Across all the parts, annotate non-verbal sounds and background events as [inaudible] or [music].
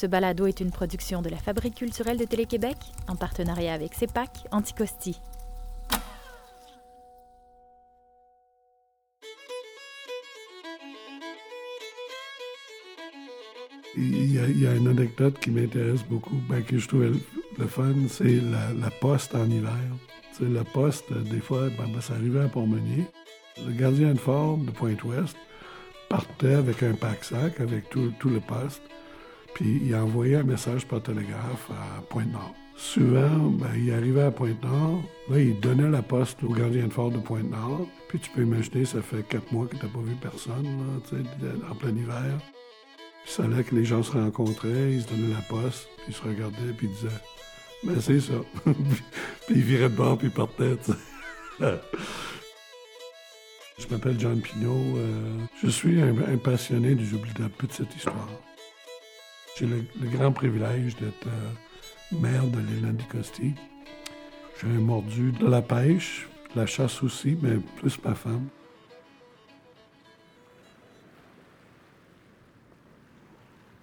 Ce balado est une production de la Fabrique culturelle de Télé-Québec en partenariat avec CEPAC Anticosti. Il y, a, une anecdote qui m'intéresse beaucoup, ben, que je trouvais le fun, c'est la, poste en hiver. C'est la poste, des fois, ben, ben, ça arrivait à Pont-Meunier. Le gardien de fort de Pointe-Ouest partait avec un pack-sac, avec tout, tout, le poste, puis il envoyait un message par télégraphe à Pointe-Nord. Souvent, ben, il arrivait à Pointe-Nord, là, il donnait la poste au gardien de fort de Pointe-Nord, puis tu peux imaginer, ça fait quatre mois que tu n'as pas vu personne, là, en plein hiver. Puis ça allait que les gens se rencontraient, ils se donnaient la poste, puis ils se regardaient, puis ils disaient Ben c'est ça. [laughs] puis ils viraient de bord, puis ils partaient. [laughs] Je m'appelle John Pinault. Euh, je suis un, passionné du J'oublie de la petite histoire. J'ai le, grand privilège d'être euh, maire de l'île d'Anticosti. J'ai mordu de la pêche, de la chasse aussi, mais plus ma femme.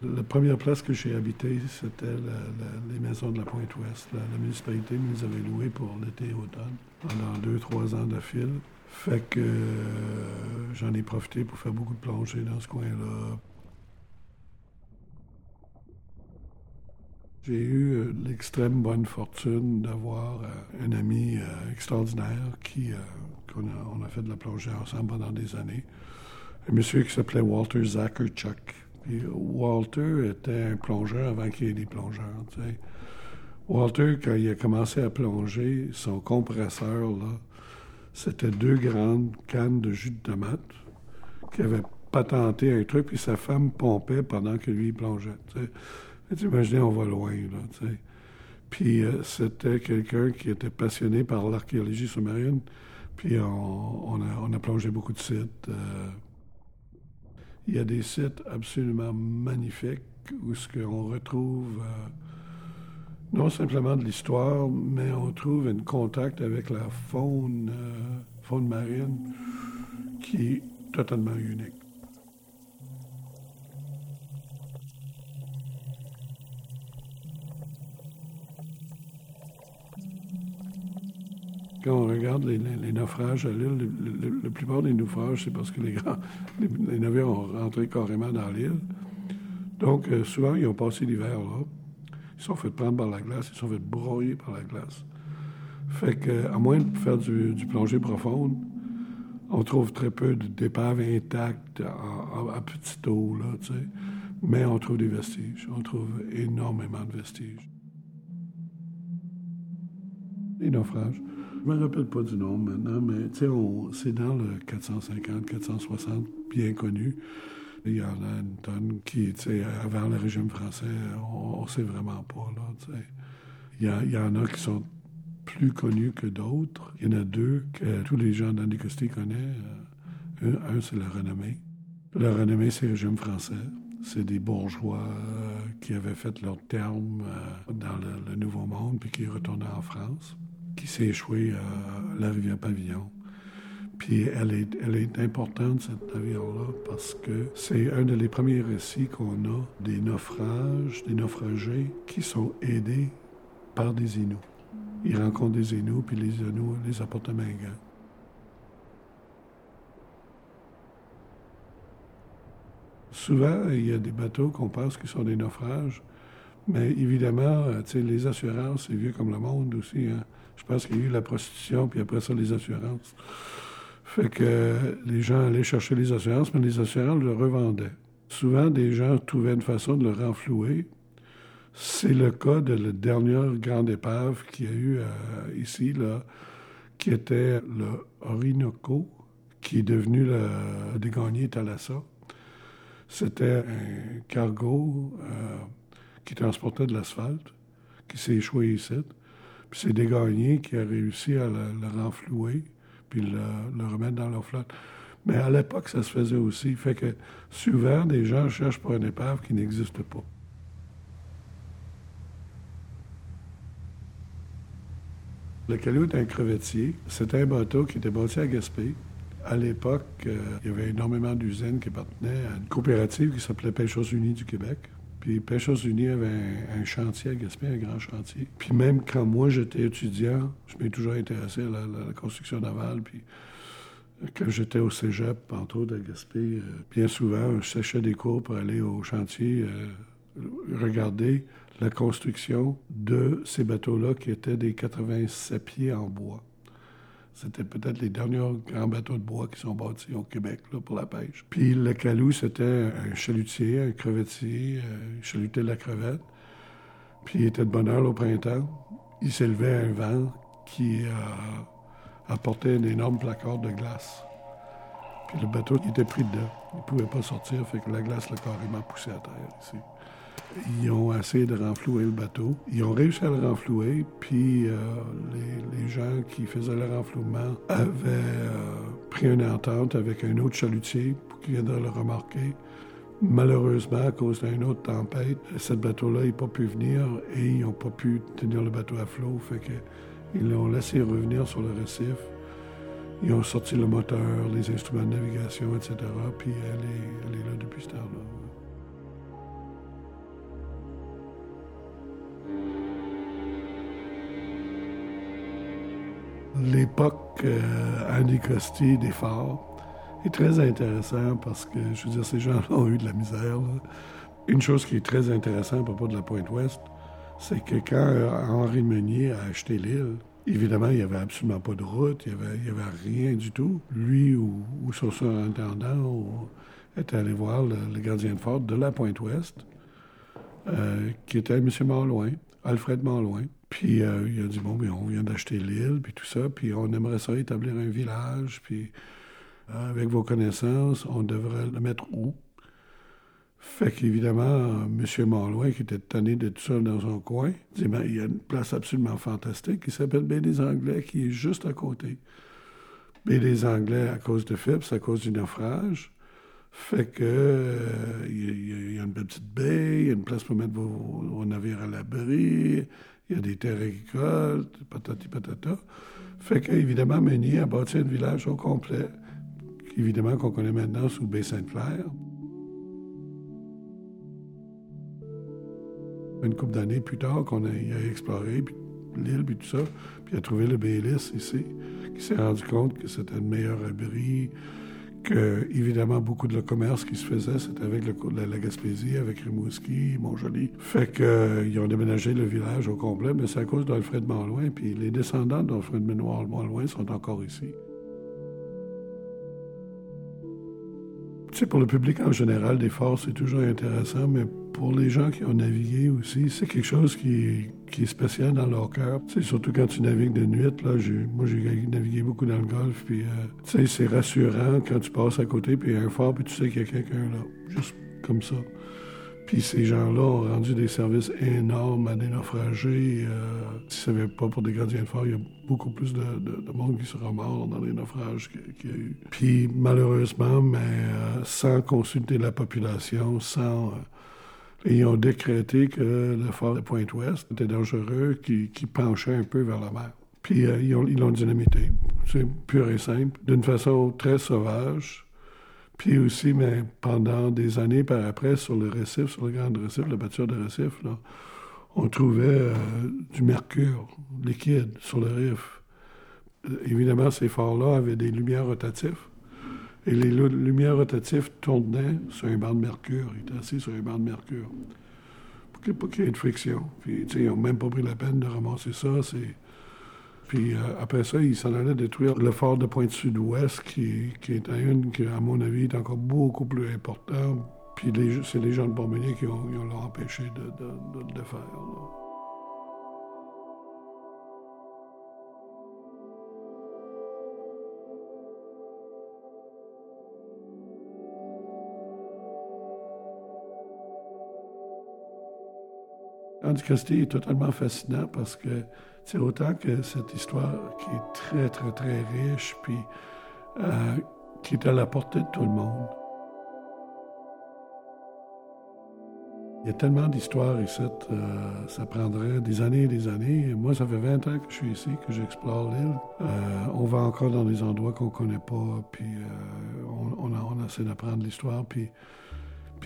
La première place que j'ai habité, c'était les maisons de la Pointe-Ouest. La, municipalité nous avait loué pour l'été et automne pendant deux, trois ans de fil. Fait que euh, j'en ai profité pour faire beaucoup de plongées dans ce coin-là. J'ai eu euh, l'extrême bonne fortune d'avoir euh, un ami euh, extraordinaire qui qu'on a, on a fait de la plongée ensemble pendant des années. Un monsieur qui s'appelait Walter Zacherchuk. Puis Walter était un plongeur avant qu'il y ait des plongeurs. Walter, quand il a commencé à plonger, son compresseur, là, c'était deux grandes cannes de jus de tomate qui avaient patenté un truc, puis sa femme pompait pendant que lui plongeait. Imaginez, on va loin, là. Puis euh, c'était quelqu'un qui était passionné par l'archéologie sous-marine, puis on, a, on, a, plongé beaucoup de sites. Euh, il y a des sites absolument magnifiques où ce qu'on retrouve euh, non simplement de l'histoire, mais on trouve un contact avec la faune, faune marine qui est totalement unique. Quand on regarde les, naufrages à l'île, la plupart des naufrages, c'est parce que les, grands, [laughs] les, navires ont rentré carrément dans l'île. Donc, euh, souvent, ils ont passé l'hiver là. Ils sont fait prendre par la glace, ils sont fait broyer par la glace. Fait que, à moins de faire du, plongée profonde, on trouve très peu d'épaves intactes à, à, petite eau, là, tu sais. Mais on trouve des vestiges. On trouve énormément de vestiges. Les naufrages. Je me rappelle pas du nom maintenant, mais tu sais, c'est dans le 450, 460, bien connu. Il y en a une tonne qui, tu sais, avant le régime français, on, ne sait vraiment pas. Il y, y en a qui sont plus connus que d'autres. Il y en a deux que tous les gens d'Anticosti connaissent. Un, un c'est le renommé. Le renommé, c'est le régime français. C'est des bourgeois euh, qui avaient fait leur terme euh, dans le, Nouveau Monde puis qui retournaient en France, qui s'est échoué à la rivière Pavillon. Puis elle est, elle est importante, cette navire-là, parce que c'est un des premiers récits qu'on a des naufrages, des naufragés qui sont aidés par des Inuits. Ils rencontrent des Inuits, puis les Inuits les apportent à Mingan. Souvent, il y a des bateaux qu'on pense qui sont des naufrages, mais évidemment, les assurances, c'est vieux comme le monde aussi. Hein? Je pense qu'il y a eu la prostitution, puis après ça, les assurances. Fait que les gens allaient chercher les assurances, mais les assurances le revendaient. Souvent, des gens trouvaient une façon de le renflouer. C'est le cas de la dernière grande épave qu'il y a eu euh, ici, là, qui était le Orinoco, qui est devenu le Dégagné Thalassa. C'était un cargo euh, qui transportait de l'asphalte, qui s'est échoué ici. Puis c'est Dégagné qui a réussi à le, renflouer puis le, remettre dans leur flotte. Mais à l'époque, ça se faisait aussi. Fait que souvent, des gens cherchent pour une épave qui n'existe pas. Le Calou est un crevettier. C'était un bateau qui était bâti à Gaspé. À l'époque, euh, il y avait énormément d'usines qui appartenaient à une coopérative qui s'appelait Pêcheurs Unis du Québec. Puis Pêcheurs Unis avait un, chantier à Gaspé, un grand chantier. Puis même quand moi j'étais étudiant, je m'ai toujours intéressé à la, construction navale. Puis quand j'étais au cégep, entre autres à Gaspé, euh, bien souvent, je séchais des cours pour aller au chantier euh, regarder la construction de ces bateaux-là qui étaient des 87 pieds en bois. C'était peut-être les derniers grands bateaux de bois qui sont bâtis au Québec là, pour la pêche. Puis le calou, c'était un chalutier, un crevettier, euh, chalutait la crevette. Puis il était de bonne heure au printemps. Il s'élevait un vent qui euh, apportait un énorme placard de glace. Puis le bateau était pris dedans. Il ne pouvait pas sortir, fait que la glace l'a carrément poussé à terre ici. Ils ont essayé de renflouer le bateau. Ils ont réussi à le renflouer, puis euh, les, gens qui faisaient le renflouement avaient euh, pris une entente avec un autre chalutier pour qu'il vienne le remarquer. Malheureusement, à cause d'une autre tempête, ce bateau-là n'a pas pu venir et ils n'ont pas pu tenir le bateau à flot. Fait qu'ils l'ont laissé revenir sur le récif. Ils ont sorti le moteur, les instruments de navigation, etc. Puis elle est, elle est là depuis ce temps-là. L'époque euh, Andy des phares est très intéressant parce que, je veux dire, ces gens ont eu de la misère. Une chose qui est très intéressante à propos de la Pointe-Ouest, c'est que quand euh, Henri Meunier a acheté l'île, évidemment, il n'y avait absolument pas de route, il n'y avait, avait, rien du tout. Lui ou, son surintendant était allé voir le, gardien de fort de la Pointe-Ouest, euh, qui était M. Marloin, Alfred Marloin. Puis euh, il a dit, bon, mais on vient d'acheter l'île, puis tout ça, puis on aimerait ça établir un village, puis euh, avec vos connaissances, on devrait le mettre où? Fait qu'évidemment, M. Marloin, qui était tanné d'être seul dans son coin, dit, ben, il y a une place absolument fantastique qui s'appelle Baie des Anglais, qui est juste à côté. Baie des Anglais, à cause de Phipps, à cause du naufrage, fait que euh, il y, a une petite baie, il y a une place pour mettre vos, vos navires à l'abri, il y a des terres agricoles, patati patata. Fait qu'évidemment, Meunier a bâti un village au complet, évidemment qu'on connaît maintenant sous Baie Sainte-Claire. Une couple d'années plus tard, qu'on a, exploré l'île, puis tout ça, puis a trouvé le Bélis ici, qui s'est rendu compte que c'était le meilleur abri, évidemment, beaucoup de commerce qui se faisait, c'était avec la, Gaspésie, avec Rimouski, Montjoli. Fait qu'ils euh, ont déménagé le village au complet, mais c'est à cause d'Alfred Malouin. Puis les descendants d'Alfred Malouin sont encore ici. Tu sais, pour le public en général, des forts, c'est toujours intéressant, mais pour les gens qui ont navigué aussi, c'est quelque chose qui, qui, est spécial dans leur cœur. Tu sais, surtout quand tu navigues de nuit, là, moi j'ai navigué beaucoup dans le golfe, puis euh, tu sais, c'est rassurant quand tu passes à côté, puis il y a un fort, puis tu sais qu'il y a quelqu'un là, juste comme ça. Puis ces gens-là ont rendu des services énormes à des naufragés. Euh, si ce n'était pas pour des gardiens de phare, il y a beaucoup plus de, monde qui sera mort dans les naufrages qu'il y a eu. Puis malheureusement, mais euh, sans consulter la population, sans... Euh, ils ont décrété que le phare de Pointe-Ouest était dangereux, qui, penchait un peu vers la mer. Puis ils l'ont dynamité. C'est pur et simple, d'une façon très sauvage. Puis aussi, mais pendant des années par après, sur le récif, sur le grand récif, la batture de récif, là, on trouvait euh, du mercure liquide sur le riff. Évidemment, ces phares-là avaient des lumières rotatives. Et les lumières rotatives tournaient sur un banc de mercure. Ils étaient assis sur un banc de mercure. Pour qu'il y ait de friction. Puis, ils n'ont même pas pris la peine de ramasser ça. C'est puis euh, après ça, il s'en allait détruire le fort de Pointe-Sud-Ouest, qui, est une qui, à mon avis, est encore beaucoup plus important. Puis c'est les gens de Bourmenier qui ont, l'ont empêché de, le faire. Christie est totalement fascinant parce que c'est autant que cette histoire qui est très, très, très riche, puis euh, qui est à la portée de tout le monde. Il y a tellement d'histoires ici, euh, ça prendrait des années et des années. Moi, ça fait 20 ans que je suis ici, que j'explore l'île. Euh, on va encore dans des endroits qu'on ne connaît pas, puis on, on, essaie d'apprendre l'histoire. Puis,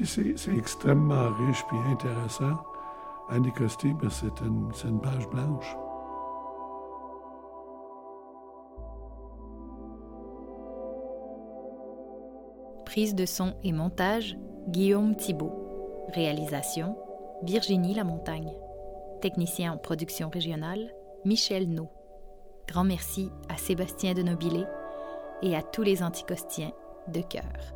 c'est extrêmement riche puis intéressant. Anticosti, ben c'est une page blanche. Prise de son et montage, Guillaume Thibault. Réalisation, Virginie Lamontagne. Technicien en production régionale, Michel No. Grand merci à Sébastien de Nobilé et à tous les anticostiens de cœur.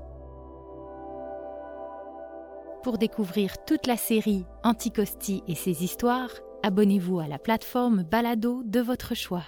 Pour découvrir toute la série Anticosti et ses histoires, abonnez-vous à la plateforme Balado de votre choix.